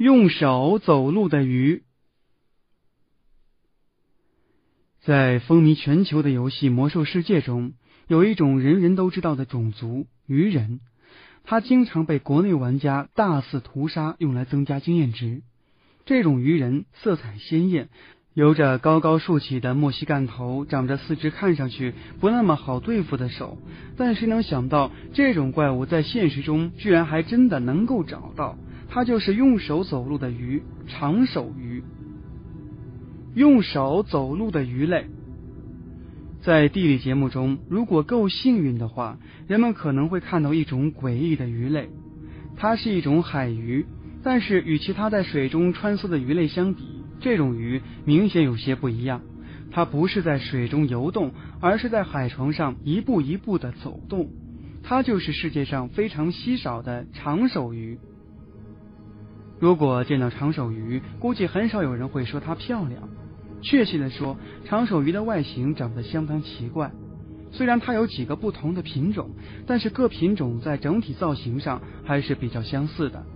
用手走路的鱼，在风靡全球的游戏《魔兽世界》中，有一种人人都知道的种族——鱼人。它经常被国内玩家大肆屠杀，用来增加经验值。这种鱼人色彩鲜艳，有着高高竖起的墨西干头，长着四只看上去不那么好对付的手。但谁能想到，这种怪物在现实中居然还真的能够找到？它就是用手走路的鱼，长手鱼。用手走路的鱼类，在地理节目中，如果够幸运的话，人们可能会看到一种诡异的鱼类。它是一种海鱼，但是与其他在水中穿梭的鱼类相比，这种鱼明显有些不一样。它不是在水中游动，而是在海床上一步一步的走动。它就是世界上非常稀少的长手鱼。如果见到长手鱼，估计很少有人会说它漂亮。确切的说，长手鱼的外形长得相当奇怪。虽然它有几个不同的品种，但是各品种在整体造型上还是比较相似的。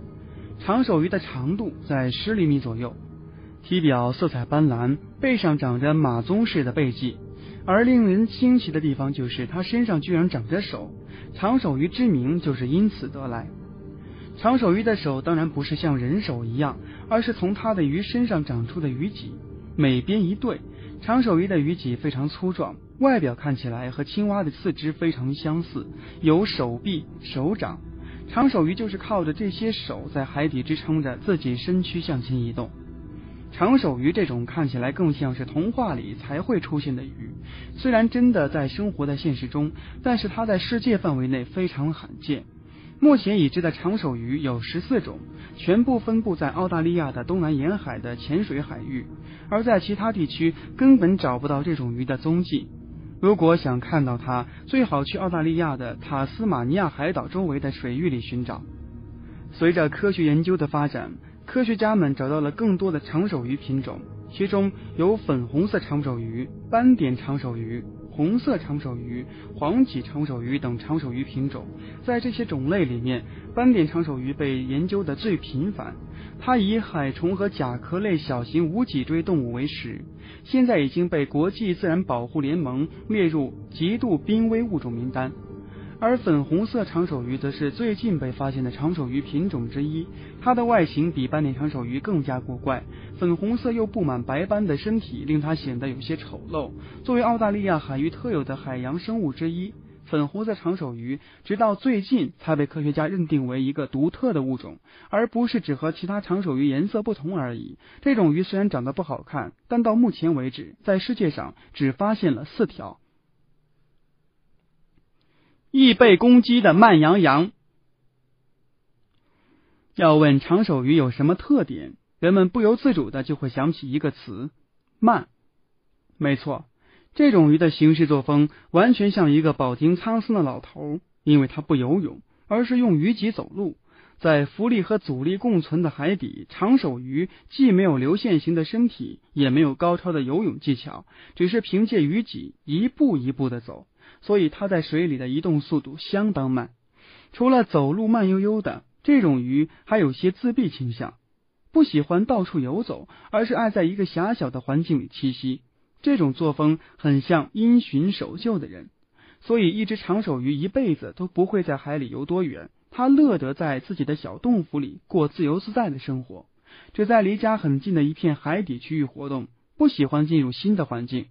长手鱼的长度在十厘米左右，体表色彩斑斓，背上长着马鬃似的背脊。而令人惊奇的地方就是它身上居然长着手，长手鱼之名就是因此得来。长手鱼的手当然不是像人手一样，而是从它的鱼身上长出的鱼脊，每边一对。长手鱼的鱼脊非常粗壮，外表看起来和青蛙的四肢非常相似，有手臂、手掌。长手鱼就是靠着这些手在海底支撑着自己身躯向前移动。长手鱼这种看起来更像是童话里才会出现的鱼，虽然真的在生活在现实中，但是它在世界范围内非常罕见。目前已知的长手鱼有十四种，全部分布在澳大利亚的东南沿海的浅水海域，而在其他地区根本找不到这种鱼的踪迹。如果想看到它，最好去澳大利亚的塔斯马尼亚海岛周围的水域里寻找。随着科学研究的发展，科学家们找到了更多的长手鱼品种，其中有粉红色长手鱼、斑点长手鱼。红色长手鱼、黄脊长手鱼等长手鱼品种，在这些种类里面，斑点长手鱼被研究的最频繁。它以海虫和甲壳类小型无脊椎动物为食，现在已经被国际自然保护联盟列入极度濒危物种名单。而粉红色长手鱼则是最近被发现的长手鱼品种之一，它的外形比斑点长手鱼更加古怪，粉红色又布满白斑的身体令它显得有些丑陋。作为澳大利亚海域特有的海洋生物之一，粉红色长手鱼直到最近才被科学家认定为一个独特的物种，而不是只和其他长手鱼颜色不同而已。这种鱼虽然长得不好看，但到目前为止，在世界上只发现了四条。易被攻击的慢羊羊。要问长手鱼有什么特点，人们不由自主的就会想起一个词：慢。没错，这种鱼的行事作风完全像一个饱经沧桑的老头，因为它不游泳，而是用鱼脊走路。在浮力和阻力共存的海底，长手鱼既没有流线型的身体，也没有高超的游泳技巧，只是凭借鱼脊一步一步的走。所以它在水里的移动速度相当慢。除了走路慢悠悠的，这种鱼还有些自闭倾向，不喜欢到处游走，而是爱在一个狭小的环境里栖息。这种作风很像因循守旧的人。所以，一只长手鱼一辈子都不会在海里游多远，它乐得在自己的小洞府里过自由自在的生活，只在离家很近的一片海底区域活动，不喜欢进入新的环境。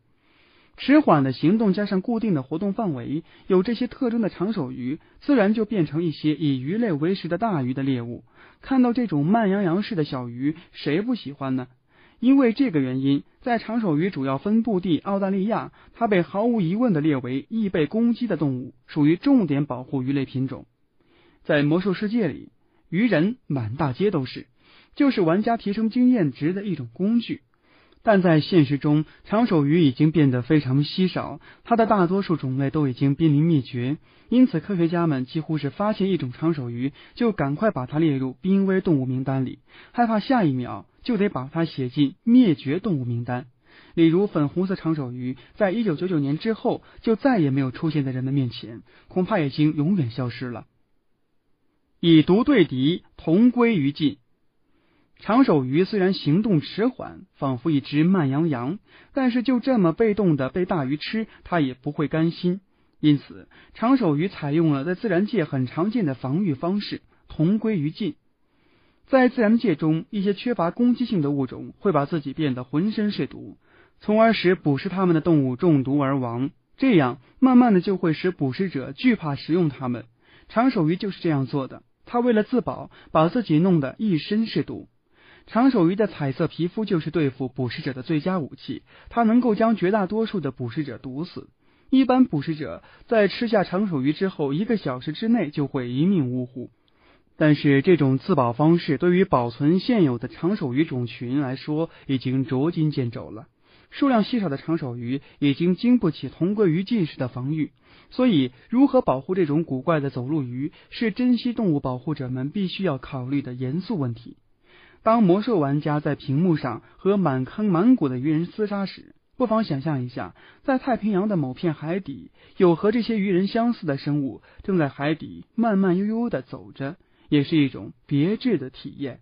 迟缓的行动加上固定的活动范围，有这些特征的长手鱼，自然就变成一些以鱼类为食的大鱼的猎物。看到这种慢洋洋式的小鱼，谁不喜欢呢？因为这个原因，在长手鱼主要分布地澳大利亚，它被毫无疑问的列为易被攻击的动物，属于重点保护鱼类品种。在魔兽世界里，鱼人满大街都是，就是玩家提升经验值的一种工具。但在现实中，长手鱼已经变得非常稀少，它的大多数种类都已经濒临灭绝。因此，科学家们几乎是发现一种长手鱼，就赶快把它列入濒危动物名单里，害怕下一秒就得把它写进灭绝动物名单。例如，粉红色长手鱼，在一九九九年之后就再也没有出现在人们面前，恐怕已经永远消失了。以毒对敌，同归于尽。长手鱼虽然行动迟缓，仿佛一只慢羊羊，但是就这么被动的被大鱼吃，它也不会甘心。因此，长手鱼采用了在自然界很常见的防御方式——同归于尽。在自然界中，一些缺乏攻击性的物种会把自己变得浑身是毒，从而使捕食它们的动物中毒而亡。这样，慢慢的就会使捕食者惧怕食用它们。长手鱼就是这样做的。它为了自保，把自己弄得一身是毒。长手鱼的彩色皮肤就是对付捕食者的最佳武器，它能够将绝大多数的捕食者毒死。一般捕食者在吃下长手鱼之后，一个小时之内就会一命呜呼。但是这种自保方式对于保存现有的长手鱼种群来说，已经捉襟见肘了。数量稀少的长手鱼已经经不起同归于尽式的防御，所以如何保护这种古怪的走路鱼，是珍稀动物保护者们必须要考虑的严肃问题。当魔兽玩家在屏幕上和满坑满谷的鱼人厮杀时，不妨想象一下，在太平洋的某片海底，有和这些鱼人相似的生物正在海底慢慢悠悠的走着，也是一种别致的体验。